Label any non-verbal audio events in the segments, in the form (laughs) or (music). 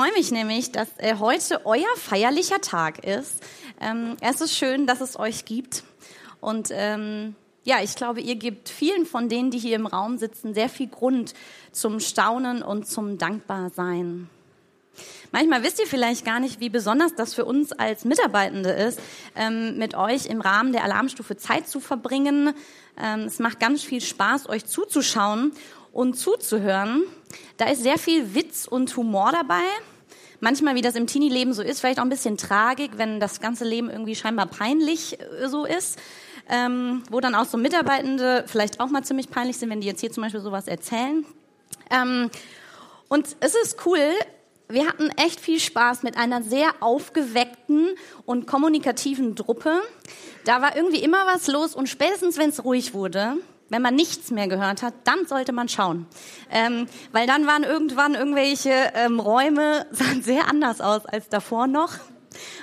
Freue mich nämlich, dass äh, heute euer feierlicher Tag ist. Ähm, es ist schön, dass es euch gibt. Und ähm, ja, ich glaube, ihr gebt vielen von denen, die hier im Raum sitzen, sehr viel Grund zum Staunen und zum Dankbarsein. Manchmal wisst ihr vielleicht gar nicht, wie besonders das für uns als Mitarbeitende ist, ähm, mit euch im Rahmen der Alarmstufe Zeit zu verbringen. Ähm, es macht ganz viel Spaß, euch zuzuschauen und zuzuhören. Da ist sehr viel Witz und Humor dabei. Manchmal, wie das im Teenie-Leben so ist, vielleicht auch ein bisschen Tragik, wenn das ganze Leben irgendwie scheinbar peinlich äh, so ist. Ähm, wo dann auch so Mitarbeitende vielleicht auch mal ziemlich peinlich sind, wenn die jetzt hier zum Beispiel sowas erzählen. Ähm, und es ist cool, wir hatten echt viel Spaß mit einer sehr aufgeweckten und kommunikativen Truppe. Da war irgendwie immer was los und spätestens, wenn es ruhig wurde, wenn man nichts mehr gehört hat, dann sollte man schauen. Ähm, weil dann waren irgendwann irgendwelche ähm, Räume, (laughs) sahen sehr anders aus als davor noch,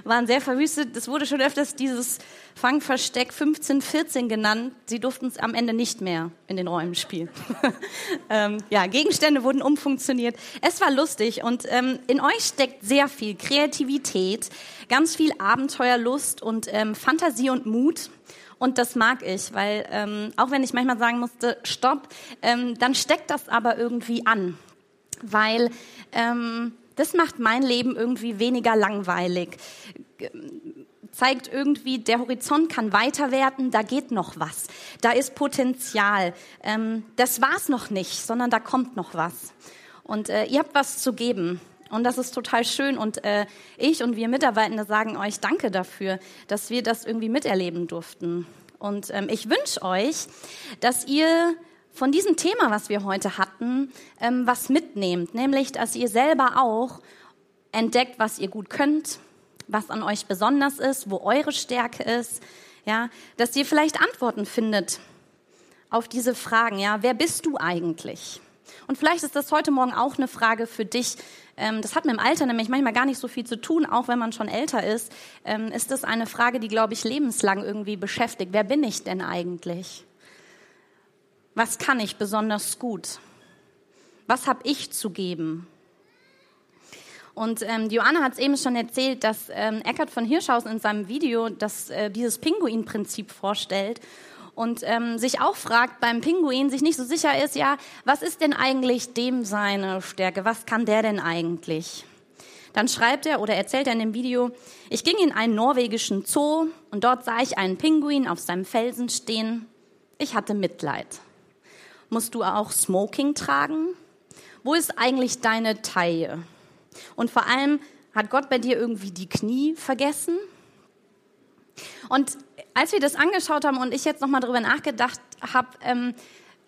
waren sehr verwüstet. Es wurde schon öfters dieses Fangversteck 15, 14 genannt. Sie durften es am Ende nicht mehr in den Räumen spielen. (laughs) ähm, ja, Gegenstände wurden umfunktioniert. Es war lustig und ähm, in euch steckt sehr viel Kreativität, ganz viel Abenteuerlust und ähm, Fantasie und Mut. Und das mag ich, weil ähm, auch wenn ich manchmal sagen musste, stopp, ähm, dann steckt das aber irgendwie an, weil ähm, das macht mein Leben irgendwie weniger langweilig. Zeigt irgendwie, der Horizont kann weiter werden, da geht noch was, da ist Potenzial. Ähm, das war's noch nicht, sondern da kommt noch was. Und äh, ihr habt was zu geben. Und das ist total schön. Und äh, ich und wir Mitarbeitende sagen euch Danke dafür, dass wir das irgendwie miterleben durften. Und ähm, ich wünsche euch, dass ihr von diesem Thema, was wir heute hatten, ähm, was mitnehmt. Nämlich, dass ihr selber auch entdeckt, was ihr gut könnt, was an euch besonders ist, wo eure Stärke ist. Ja, dass ihr vielleicht Antworten findet auf diese Fragen. Ja, wer bist du eigentlich? Und vielleicht ist das heute Morgen auch eine Frage für dich. Ähm, das hat mit dem Alter nämlich manchmal gar nicht so viel zu tun, auch wenn man schon älter ist. Ähm, ist das eine Frage, die, glaube ich, lebenslang irgendwie beschäftigt. Wer bin ich denn eigentlich? Was kann ich besonders gut? Was habe ich zu geben? Und ähm, Joanna hat es eben schon erzählt, dass ähm, Eckhard von Hirschhausen in seinem Video das, äh, dieses Pinguin-Prinzip vorstellt und ähm, sich auch fragt beim Pinguin, sich nicht so sicher ist, ja, was ist denn eigentlich dem seine Stärke? Was kann der denn eigentlich? Dann schreibt er oder erzählt er in dem Video, ich ging in einen norwegischen Zoo und dort sah ich einen Pinguin auf seinem Felsen stehen. Ich hatte Mitleid. Musst du auch Smoking tragen? Wo ist eigentlich deine Taille? Und vor allem, hat Gott bei dir irgendwie die Knie vergessen? Und als wir das angeschaut haben und ich jetzt nochmal darüber nachgedacht habe, ähm,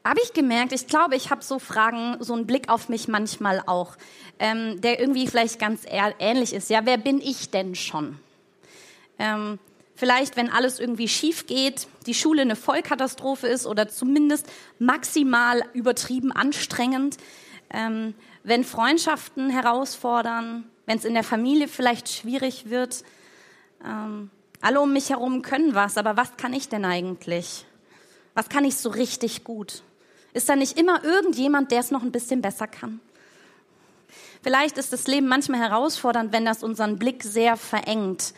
habe ich gemerkt, ich glaube, ich habe so Fragen, so einen Blick auf mich manchmal auch, ähm, der irgendwie vielleicht ganz ähnlich ist. Ja, wer bin ich denn schon? Ähm, vielleicht, wenn alles irgendwie schief geht, die Schule eine Vollkatastrophe ist oder zumindest maximal übertrieben anstrengend, ähm, wenn Freundschaften herausfordern, wenn es in der Familie vielleicht schwierig wird. Ähm, alle um mich herum können was, aber was kann ich denn eigentlich? Was kann ich so richtig gut? Ist da nicht immer irgendjemand, der es noch ein bisschen besser kann? Vielleicht ist das Leben manchmal herausfordernd, wenn das unseren Blick sehr verengt,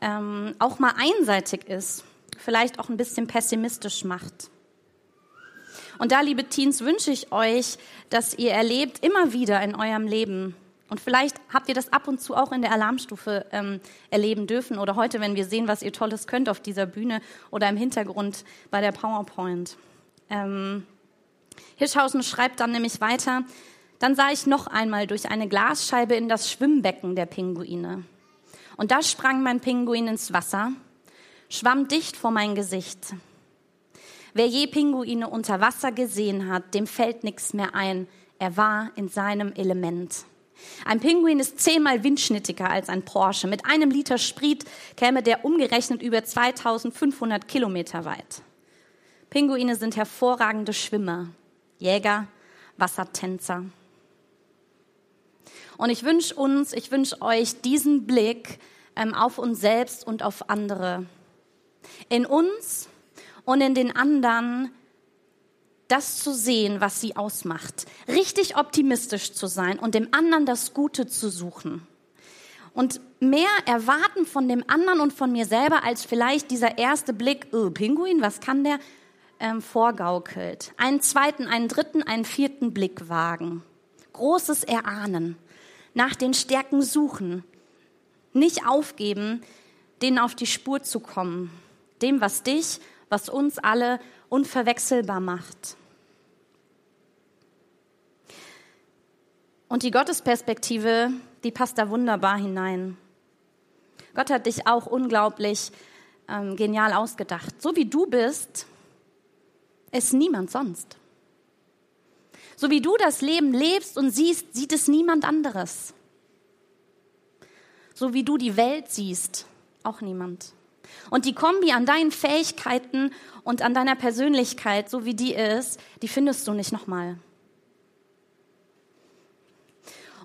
ähm, auch mal einseitig ist, vielleicht auch ein bisschen pessimistisch macht. Und da, liebe Teens, wünsche ich euch, dass ihr erlebt immer wieder in eurem Leben, und vielleicht habt ihr das ab und zu auch in der Alarmstufe ähm, erleben dürfen oder heute, wenn wir sehen, was ihr Tolles könnt auf dieser Bühne oder im Hintergrund bei der PowerPoint. Ähm, Hirschhausen schreibt dann nämlich weiter, dann sah ich noch einmal durch eine Glasscheibe in das Schwimmbecken der Pinguine. Und da sprang mein Pinguin ins Wasser, schwamm dicht vor mein Gesicht. Wer je Pinguine unter Wasser gesehen hat, dem fällt nichts mehr ein. Er war in seinem Element. Ein Pinguin ist zehnmal windschnittiger als ein Porsche. Mit einem Liter Sprit käme der umgerechnet über 2500 Kilometer weit. Pinguine sind hervorragende Schwimmer, Jäger, Wassertänzer. Und ich wünsche uns, ich wünsche euch diesen Blick ähm, auf uns selbst und auf andere. In uns und in den anderen das zu sehen, was sie ausmacht. Richtig optimistisch zu sein und dem anderen das Gute zu suchen. Und mehr erwarten von dem anderen und von mir selber, als vielleicht dieser erste Blick, oh, Pinguin, was kann der, ähm, vorgaukelt. Einen zweiten, einen dritten, einen vierten Blick wagen. Großes Erahnen. Nach den Stärken suchen. Nicht aufgeben, denen auf die Spur zu kommen. Dem, was dich, was uns alle unverwechselbar macht. Und die Gottesperspektive, die passt da wunderbar hinein. Gott hat dich auch unglaublich ähm, genial ausgedacht. So wie du bist, ist niemand sonst. So wie du das Leben lebst und siehst, sieht es niemand anderes. So wie du die Welt siehst, auch niemand. Und die Kombi an deinen Fähigkeiten und an deiner Persönlichkeit, so wie die ist, die findest du nicht nochmal.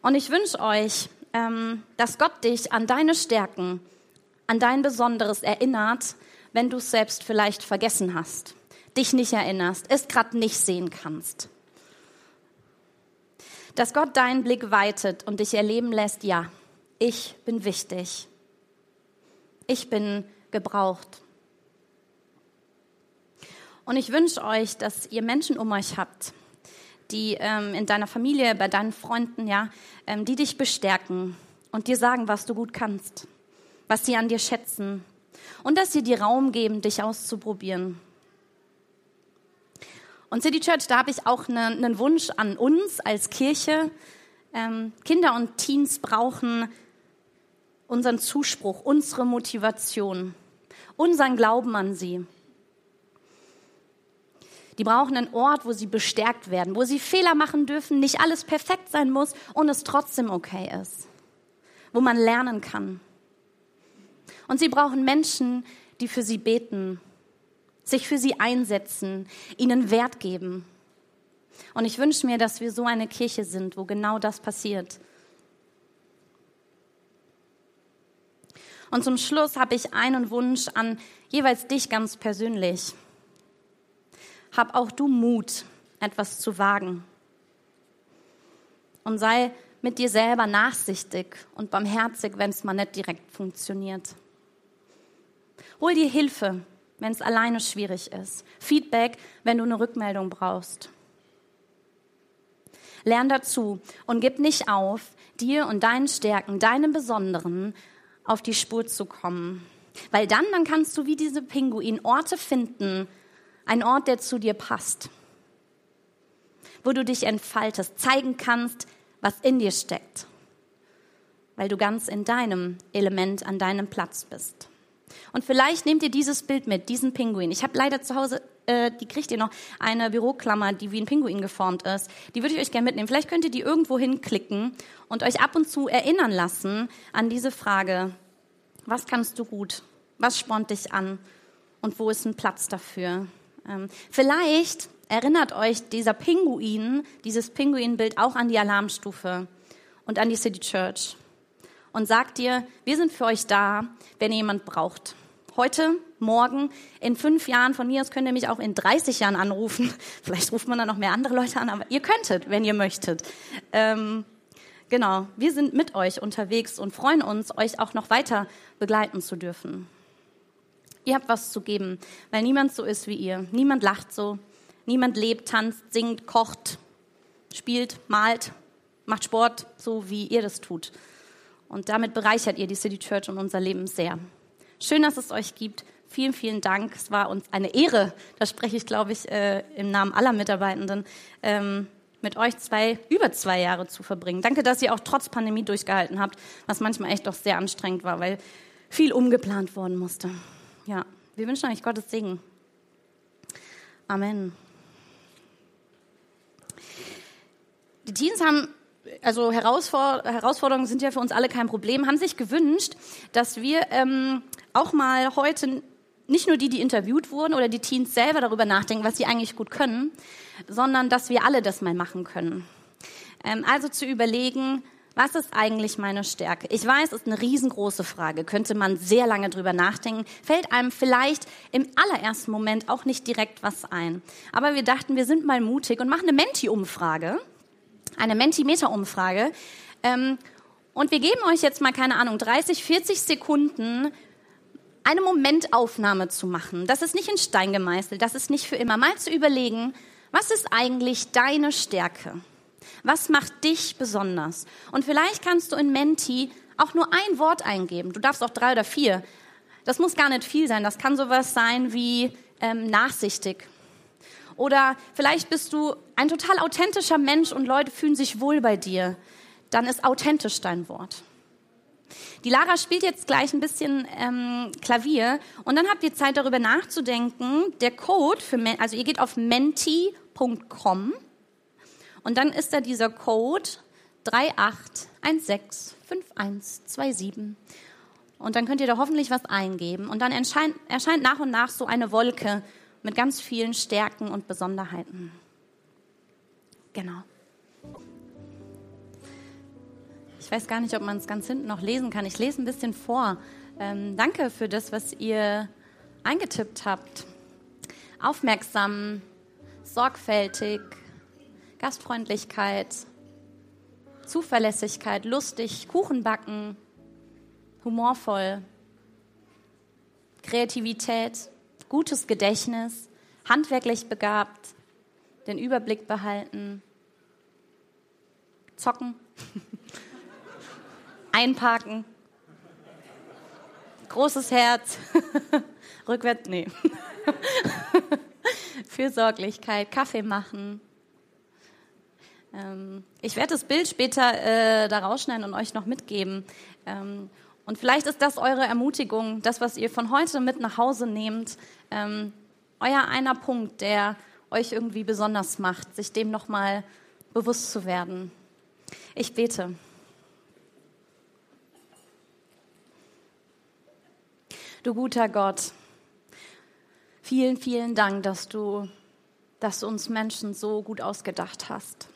Und ich wünsche euch, ähm, dass Gott dich an deine Stärken, an dein Besonderes erinnert, wenn du es selbst vielleicht vergessen hast, dich nicht erinnerst, es gerade nicht sehen kannst. Dass Gott deinen Blick weitet und dich erleben lässt, ja, ich bin wichtig. Ich bin gebraucht. Und ich wünsche euch, dass ihr Menschen um euch habt, die ähm, in deiner Familie, bei deinen Freunden, ja, ähm, die dich bestärken und dir sagen, was du gut kannst, was sie an dir schätzen und dass sie dir Raum geben, dich auszuprobieren. Und City Church, da habe ich auch ne, einen ne Wunsch an uns als Kirche. Ähm, Kinder und Teens brauchen unseren Zuspruch, unsere Motivation, unseren Glauben an sie. Die brauchen einen Ort, wo sie bestärkt werden, wo sie Fehler machen dürfen, nicht alles perfekt sein muss und es trotzdem okay ist, wo man lernen kann. Und sie brauchen Menschen, die für sie beten, sich für sie einsetzen, ihnen Wert geben. Und ich wünsche mir, dass wir so eine Kirche sind, wo genau das passiert. Und zum Schluss habe ich einen Wunsch an jeweils dich ganz persönlich hab auch du Mut, etwas zu wagen. Und sei mit dir selber nachsichtig und barmherzig, wenn es mal nicht direkt funktioniert. Hol dir Hilfe, wenn es alleine schwierig ist. Feedback, wenn du eine Rückmeldung brauchst. Lern dazu und gib nicht auf, dir und deinen Stärken, deinem Besonderen auf die Spur zu kommen. Weil dann, dann kannst du wie diese Pinguin Orte finden, ein Ort, der zu dir passt, wo du dich entfaltest, zeigen kannst, was in dir steckt, weil du ganz in deinem Element, an deinem Platz bist. Und vielleicht nehmt ihr dieses Bild mit, diesen Pinguin. Ich habe leider zu Hause, äh, die kriegt ihr noch, eine Büroklammer, die wie ein Pinguin geformt ist. Die würde ich euch gerne mitnehmen. Vielleicht könnt ihr die irgendwo hinklicken und euch ab und zu erinnern lassen an diese Frage, was kannst du gut? Was spornt dich an? Und wo ist ein Platz dafür? Ähm, vielleicht erinnert euch dieser Pinguin, dieses Pinguinbild auch an die Alarmstufe und an die City Church und sagt dir, wir sind für euch da, wenn ihr jemand braucht. Heute, morgen, in fünf Jahren, von mir aus könnt ihr mich auch in 30 Jahren anrufen. (laughs) Vielleicht ruft man dann noch mehr andere Leute an, aber ihr könntet, wenn ihr möchtet. Ähm, genau, wir sind mit euch unterwegs und freuen uns, euch auch noch weiter begleiten zu dürfen. Ihr habt was zu geben, weil niemand so ist wie ihr. Niemand lacht so. Niemand lebt, tanzt, singt, kocht, spielt, malt, macht Sport, so wie ihr das tut. Und damit bereichert ihr die City Church und unser Leben sehr. Schön, dass es euch gibt. Vielen, vielen Dank. Es war uns eine Ehre, da spreche ich, glaube ich, äh, im Namen aller Mitarbeitenden, ähm, mit euch zwei, über zwei Jahre zu verbringen. Danke, dass ihr auch trotz Pandemie durchgehalten habt, was manchmal echt doch sehr anstrengend war, weil viel umgeplant worden musste. Ja, wir wünschen euch Gottes Segen. Amen. Die Teens haben also Herausforderungen sind ja für uns alle kein Problem, haben sich gewünscht, dass wir ähm, auch mal heute nicht nur die, die interviewt wurden oder die Teens selber darüber nachdenken, was sie eigentlich gut können, sondern dass wir alle das mal machen können. Ähm, also zu überlegen, was ist eigentlich meine Stärke? Ich weiß, ist eine riesengroße Frage, könnte man sehr lange drüber nachdenken, fällt einem vielleicht im allerersten Moment auch nicht direkt was ein. Aber wir dachten, wir sind mal mutig und machen eine Menti-Umfrage, eine Mentimeter-Umfrage. Ähm, und wir geben euch jetzt mal, keine Ahnung, 30, 40 Sekunden, eine Momentaufnahme zu machen. Das ist nicht in Stein gemeißelt, das ist nicht für immer. Mal zu überlegen, was ist eigentlich deine Stärke? Was macht dich besonders? Und vielleicht kannst du in Menti auch nur ein Wort eingeben. Du darfst auch drei oder vier. Das muss gar nicht viel sein. Das kann sowas sein wie ähm, nachsichtig. Oder vielleicht bist du ein total authentischer Mensch und Leute fühlen sich wohl bei dir. Dann ist authentisch dein Wort. Die Lara spielt jetzt gleich ein bisschen ähm, Klavier und dann habt ihr Zeit darüber nachzudenken. Der Code für, also ihr geht auf menti.com und dann ist da dieser Code 38165127. Und dann könnt ihr da hoffentlich was eingeben. Und dann erscheint, erscheint nach und nach so eine Wolke mit ganz vielen Stärken und Besonderheiten. Genau. Ich weiß gar nicht, ob man es ganz hinten noch lesen kann. Ich lese ein bisschen vor. Ähm, danke für das, was ihr eingetippt habt. Aufmerksam, sorgfältig, Gastfreundlichkeit, Zuverlässigkeit, lustig, Kuchen backen, humorvoll, Kreativität, gutes Gedächtnis, handwerklich begabt, den Überblick behalten, zocken, (laughs) einparken, großes Herz, (laughs) rückwärts, nee, (laughs) Fürsorglichkeit, Kaffee machen, ich werde das Bild später äh, da rausschneiden und euch noch mitgeben. Ähm, und vielleicht ist das eure Ermutigung, das, was ihr von heute mit nach Hause nehmt, ähm, euer einer Punkt, der euch irgendwie besonders macht, sich dem nochmal bewusst zu werden. Ich bete. Du guter Gott, vielen, vielen Dank, dass du, dass du uns Menschen so gut ausgedacht hast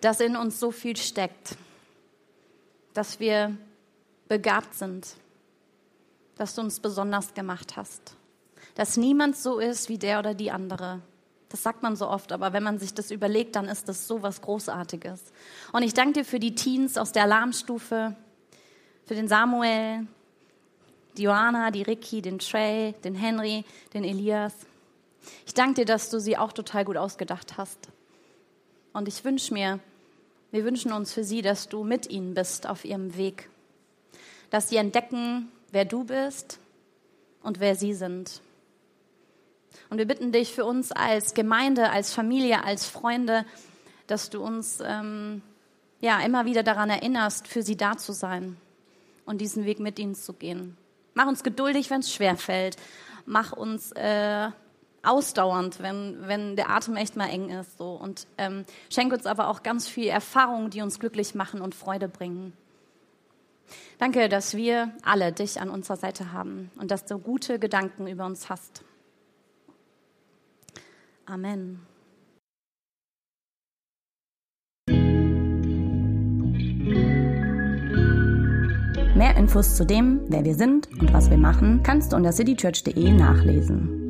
dass in uns so viel steckt, dass wir begabt sind, dass du uns besonders gemacht hast, dass niemand so ist wie der oder die andere. Das sagt man so oft, aber wenn man sich das überlegt, dann ist das so was Großartiges. Und ich danke dir für die Teens aus der Alarmstufe, für den Samuel, die Johanna, die Ricky, den Trey, den Henry, den Elias. Ich danke dir, dass du sie auch total gut ausgedacht hast. Und ich wünsche mir, wir wünschen uns für sie, dass du mit ihnen bist auf ihrem Weg, dass sie entdecken, wer du bist und wer sie sind. Und wir bitten dich für uns als Gemeinde, als Familie, als Freunde, dass du uns ähm, ja immer wieder daran erinnerst, für sie da zu sein und diesen Weg mit ihnen zu gehen. Mach uns geduldig, wenn es schwer fällt. Mach uns äh, ausdauernd, wenn, wenn der Atem echt mal eng ist. So. Und ähm, schenk uns aber auch ganz viel Erfahrungen, die uns glücklich machen und Freude bringen. Danke, dass wir alle dich an unserer Seite haben und dass du gute Gedanken über uns hast. Amen. Mehr Infos zu dem, wer wir sind und was wir machen, kannst du unter citychurch.de nachlesen.